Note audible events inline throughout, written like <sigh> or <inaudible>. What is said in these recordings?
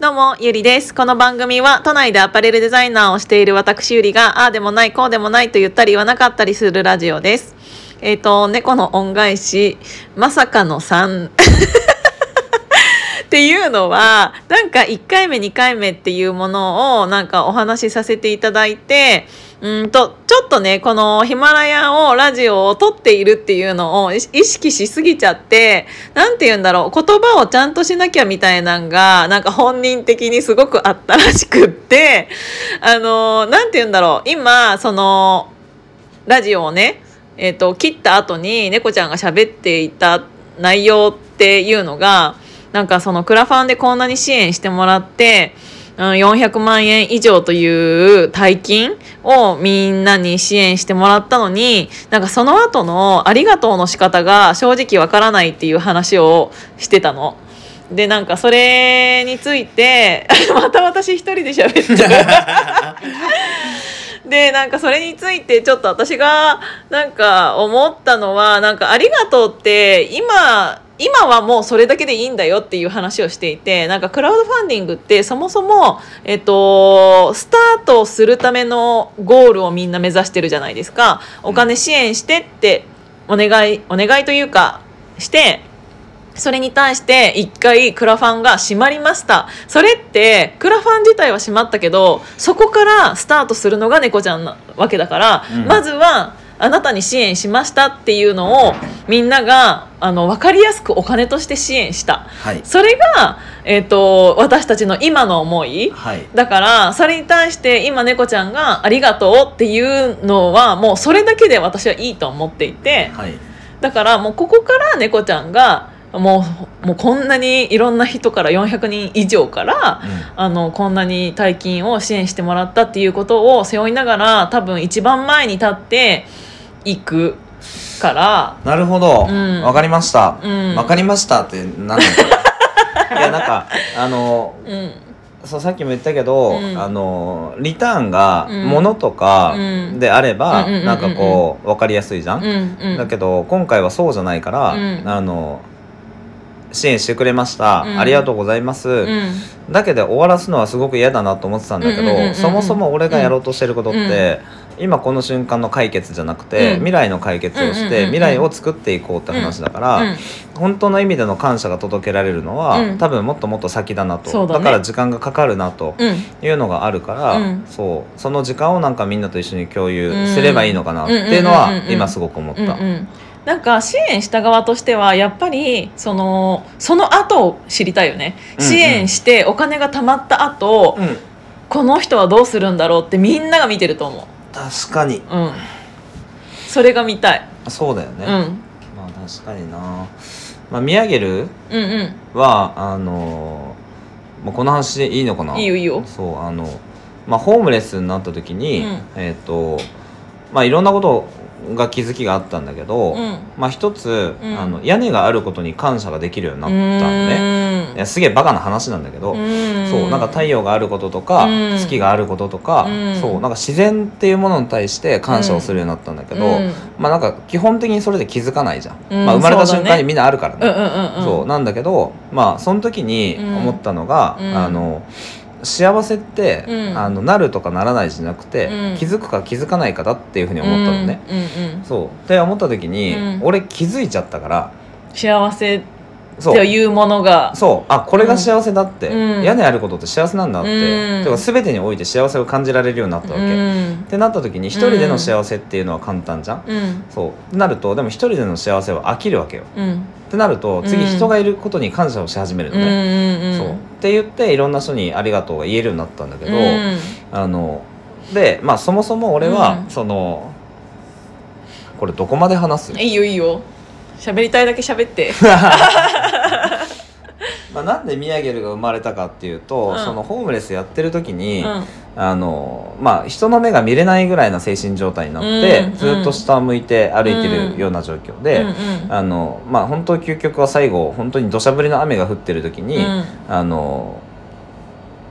どうも、ゆりです。この番組は、都内でアパレルデザイナーをしている私ゆりが、ああでもない、こうでもないと言ったり言わなかったりするラジオです。えっ、と、猫の恩返し、まさかの3。っていうのは、なんか1回目、2回目っていうものを、なんかお話しさせていただいて、うんと、ちょっとね、このヒマラヤを、ラジオを撮っているっていうのを意識しすぎちゃって、なんて言うんだろう、言葉をちゃんとしなきゃみたいなんが、なんか本人的にすごくあったらしくって、あの、なんて言うんだろう、今、その、ラジオをね、えっ、と、切った後に猫ちゃんが喋っていた内容っていうのが、なんかそのクラファンでこんなに支援してもらって、うん、400万円以上という大金をみんなに支援してもらったのに、なんかその後のありがとうの仕方が正直わからないっていう話をしてたの。で、なんかそれについて、<laughs> また私一人で喋ってる。<laughs> でなんかそれについてちょっと私がなんか思ったのはなんかありがとうって今今はもうそれだけでいいんだよっていう話をしていてなんかクラウドファンディングってそもそも、えっと、スタートするためのゴールをみんな目指してるじゃないですかお金支援してってお願いお願いというかしてそれに対して一回クラファンが閉まりました。それってクラファン自体は閉まったけど、そこからスタートするのが猫ちゃんなわけだから、うんまずはあなたに支援しましたっていうのをみんながあの分かりやすくお金として支援した。はいそれが、えっと私たちの今の思い。はいだからそれに対して今猫ちゃんが「ありがとう」っていうのはもうそれだけで私はいいと思っていて。はいだからもうここから猫ちゃんがもうもうこんなにいろんな人から400人以上から、あのこんなに大金を支援してもらったっていうことを背負いながら多分一番前に立っていくから。なるほど。わ、うん。かりました。うん。わ、かりましたってなんだこれ <laughs> いやなんかあのうん。そうさっきも言ったけど、うん。あのリターンがうん。物とかうん。であれば、うんうんうんうんなんかこう分かりやすいじゃん、うんうん。だけど今回はそうじゃないから、うん。あの支援してくれました、うん。ありがとうございます、うん。だけで終わらすのはすごく嫌だなと思ってたんだけど、うんうんうんうんそもそも俺がやろうとしてることって、今この瞬間の解決じゃなくて、うん。未来の解決をして、うんうんうんうん。未来を作っていこうって話だから、うん。本当の意味での感謝が届けられるのは、うん。多分もっともっと先だなと。そうだね。から時間がかかるなとうんいうのがあるから、うん。そう。その時間をなんかみんなと一緒に共有すればいいのかなっていうのうんうんうんは今すごく思った。うんうんなんか支援した側としてはやっぱりそのその後を知りたいよね、うんうん。支援してお金が貯まった後、うん。この人はどうするんだろうってみんなが見てると思確かに。ううん。それが見たい、そうだよね、うん、まあ確かにな、まあ、ミヤゲルうんうん。はあのもうこの話でいいのかな？いいよいいよ。そうあの、まあ、ホームレスになった時に、うん。えっ、とまあいろんなことが気づきがあったんだけど、うん。まあ一つ、うん。あの屋根があることに感謝ができるようになったのねすげえバカな話なんだけど、そうなんか太陽があることとか、うん。月があることとか、うん。そうなんか自然っていうものに対して感謝をするようになったんだけど、うん。まあなんか基本的にそれで気づかないじゃん、うんまあ生まれた瞬間にみんなあるからね、うんうんうんうん。そうなんだけどまあその時に思ったのが、うん。あの幸せって、うん。あのなるとかならないじゃなくて、うん。気づくか気づかないかだっていうふうに思ったのね、うんそう。って思った時に、うん。俺気づいちゃったから。幸せそうというものが。そう。あこれが幸せだって、うん。屋根あることって幸せなんだって、うん。てか全てにおいて幸せを感じられるようになったわけ、うん。ってなった時に一人での幸せっていうのは簡単じゃん、うん。そう。ってなるとでも一人での幸せは飽きるわけよ。うんってなると次うん。人がいることに感謝をし始めるのうんね、うん。そう。って言っていろんな人にありがとうが言えるようになったんだけど、うん。あのでまあそもそも俺は、うん。そのこれどこまで話す？いいよいいよ。喋りたいだけ喋って。<laughs> まあ、なんでミヤゲルが生まれたかっていうと、うん。そのホームレスやってる時に、うんあのまあ、人の目が見れないぐらいな精神状態になって、うんずっと下を向いて歩いてるような状況で、うんうんあのまあ、本当究極は最後本当に土砂降りの雨が降ってる時に、うん。あの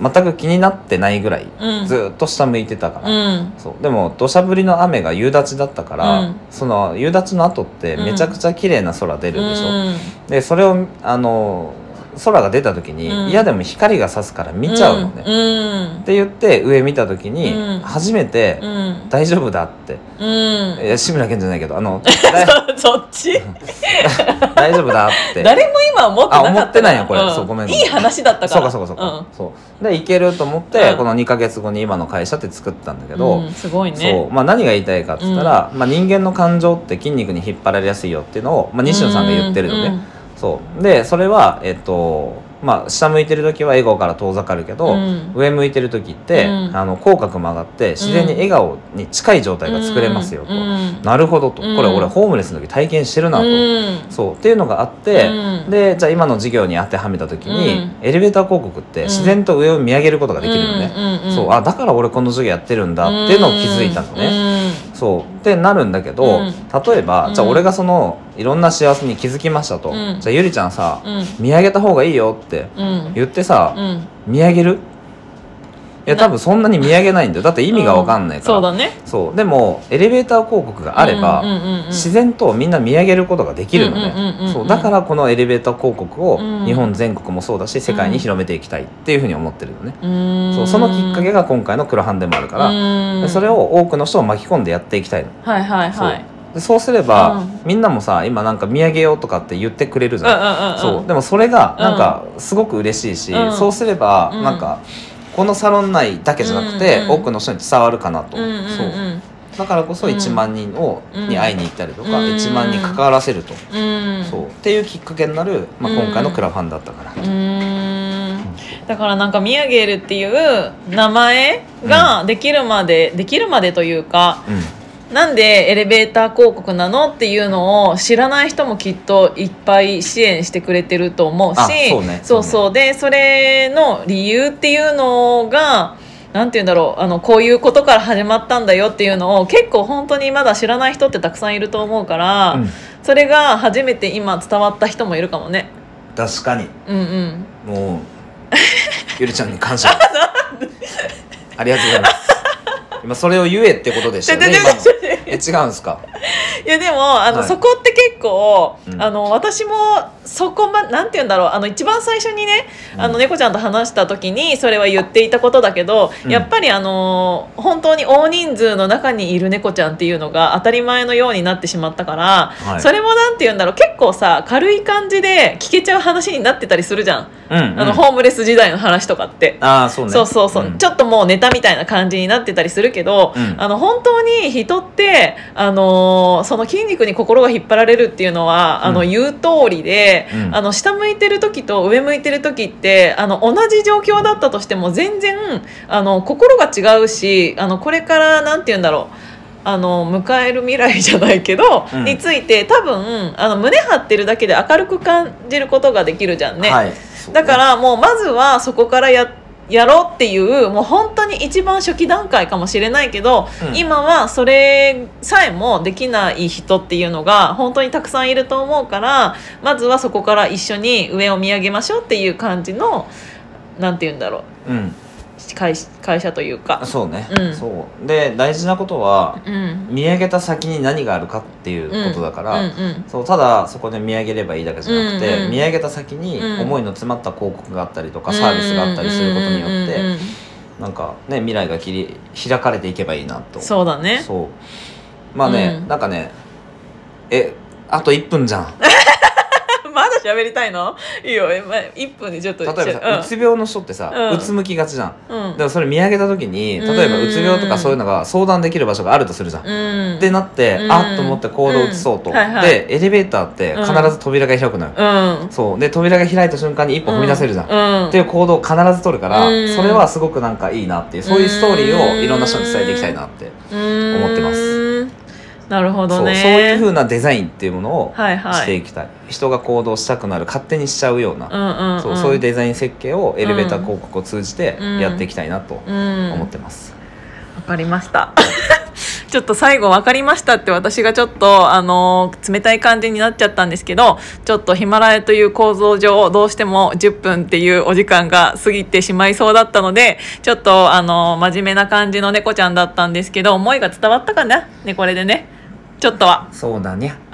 全く気になってないぐらい、うん。ずっと下向いてたから、うん。そう。でも土砂降りの雨が夕立だったから、うん。その夕立の後ってめちゃくちゃ綺麗な空出るでしょ、うん。でそれをあの空が出た時に、うん。嫌でも光が差すから見ちゃうのね、うん。うん。って言って上見た時に、うん。初めて、うん。大丈夫だって。うん。いや志村けんじゃないけどあの <laughs> そっち？<laughs> 大丈夫だって。誰も今思ってなあ思ってないよこれ。うん。そうごめんいい話だったから。そうかそうかそうか、そう。でいけると思って、うん。この2か月後に今の会社って作ったんだけうんど、うんすごいそねう。まあ、何が言いたいかって言ったら、まあ、人間の感情って筋肉に引っ張られやすいよっていうのを、まあ、西野さんが言ってるのね、うんそう。でそれはえっとまあ下向いてる時は笑顔から遠ざかるけど、うん。上向いてる時って、うん。あの口角も上がって自然に笑顔に近い状態が作れますよと、うん。なるほどと、うん。これ俺ホームレスの時体験してるなと、うん。そう。っていうのがあって、うん。でじゃあ今の授業に当てはめた時に、うん。エレベーター広告って自然と上を見上げることができるのね、そう。あだから俺この授業やってるんだっていうのを気づいたのね、そう。ってなるんだけど、うん。例えば、うん。じゃあ俺がそのいろんな幸せに気づきましたと、うん。じゃあゆりちゃんさ、うん。見上げた方がいいよってうん。言ってさ、うん。見上げる？いやな多分そんなに見上げないんだよ。だって意味が分かんないから、そうだね。そう。でもエレベーター広告があれば、うんうんうんうん。自然とみんな見上げることができるのうんうんうんそう。だからこのエレベーター広告をうん。日本全国もそうだし世界に広めていきたいっていうふうに思ってるのね、うん。そう。そのきっかけが今回の黒版でもあるから、うん。でそれを多くの人を巻き込んでやっていきたいの。はいはいそう。はいでそうすれば、うん。みんなもさ今なんか見上げようとかって言ってくれるじゃん、うんうんうんうん。そう。でもそれがなんかすごく嬉しいし、うん。そうすればうん。なんかこのサロン内だけじゃなくて、うん多くの人に伝わるかなと、うんうんうん。そう。だからこそうん1万人を、うん。に会いに行ったりとか、うん。1万人関わらせると、うん。そう。っていうきっかけになる、まあ、うん。今回のクラファンだったから、だからなんか「ミヤゲール」っていう名前ができるまで、できるまでというかうんなんでエレベーター広告なのっていうのを知らない人もきっといっぱい支援してくれてると思うしあそうね。そうそう。でそれの理由っていうのがなんて言うんだろう。あのこういうことから始まったんだよっていうのを結構本当にまだ知らない人ってたくさんいると思うから、うん。それが初めて今伝わった人もいるかもね。確かに。うんうん。もうゆりちゃんに感謝。<laughs> ありがとうございます今それを言えってことでしたよね <laughs> え違うんですか？<laughs> いやでもあの、はい。そこって結構、うん。あの私もそこまなんて言うんだろうあの一番最初にね、うん。あの猫ちゃんと話した時にそれは言っていたことだけど、うん。やっぱりあの本当に大人数の中にいる猫ちゃんっていうのが当たり前のようになってしまったから、はい。それもなんて言うんだろう結構さ軽い感じで聞けちゃう話になってたりするじゃん、うん、うん、あのホームレス時代の話とかって。ああそうね。そうそうそう、ん。ちょっともうネタみたいな感じになってたりするけど、うん。あの本当に人って、あのーその筋肉に心が引っ張られるっていうのは、あのうん言う通りで、うん。あの下向いてる時と上向いてる時ってあの同じ状況だったとしても全然あの心が違うしあのこれからなんて言うんだろうあの迎える未来じゃないけど、うん。について多分あの胸張ってるだけで明るく感じることができるじゃんね。はい。だからもうまずはそこからややろうっていうもう本当に一番初期段階かもしれないけど、うん。今はそれさえもできない人っていうのが本当にたくさんいると思うからまずはそこから一緒に上を見上げましょうっていう感じのなんて言うんだろう。うん会会社というか。そうね、うん。そう。で大事なことはうん。見上げた先に何があるかっていうことだから、うんうん。そうただそこで見上げればいいだけじゃなくて、見上げた先にうん思いの詰まった広告があったりとか、サービスがあったりすることによって、うなんかね未来が切り開かれていけばいいなと。そうだね。そう。まあね、うん。なんかねえあと1分じゃん <laughs> まだ喋りたいの？いいよ、えまあ、1分でちょっと。例えばさ、うつ病の人ってさ、うつむきがちじゃん。うん。でもそれ見上げた時に例えばうつ病とかそういうのが相談できる場所があるとするじゃん、うん。ってなって、うん。あっと思って行動を移そうと、でエレベーターって必ず扉が開くのよ、うん。そう。で扉が開いた瞬間に一歩踏み出せるじゃん、うん。っていう行動を必ず取るから、うん。それはすごくなんかいいなっていうそういうストーリーをいろんな人に伝えていきたいなって、思ってますすなるほそうどね。そういう風なデザインっていうものをはいはい。していきたい、人が行動したくなる勝手にしちゃうような、うんうんそうそういうデザイン設計をエレベーター広告を通じてやっていきたいなとうん。思ってます、わかりました。<laughs> ちょっと最後分かりましたって私がちょっとあの冷たい感じになっちゃったんですけどちょっとヒマラヤという構造上どうしても10分っていうお時間が過ぎてしまいそうだったのでちょっとあの真面目な感じの猫ちゃんだったんですけど思いが伝わったかな？ねこれでねちょっとは。そうだね。<laughs>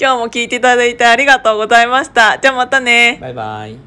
今日も聞いていただいてありがとうございました。じゃあまたね。バイバイ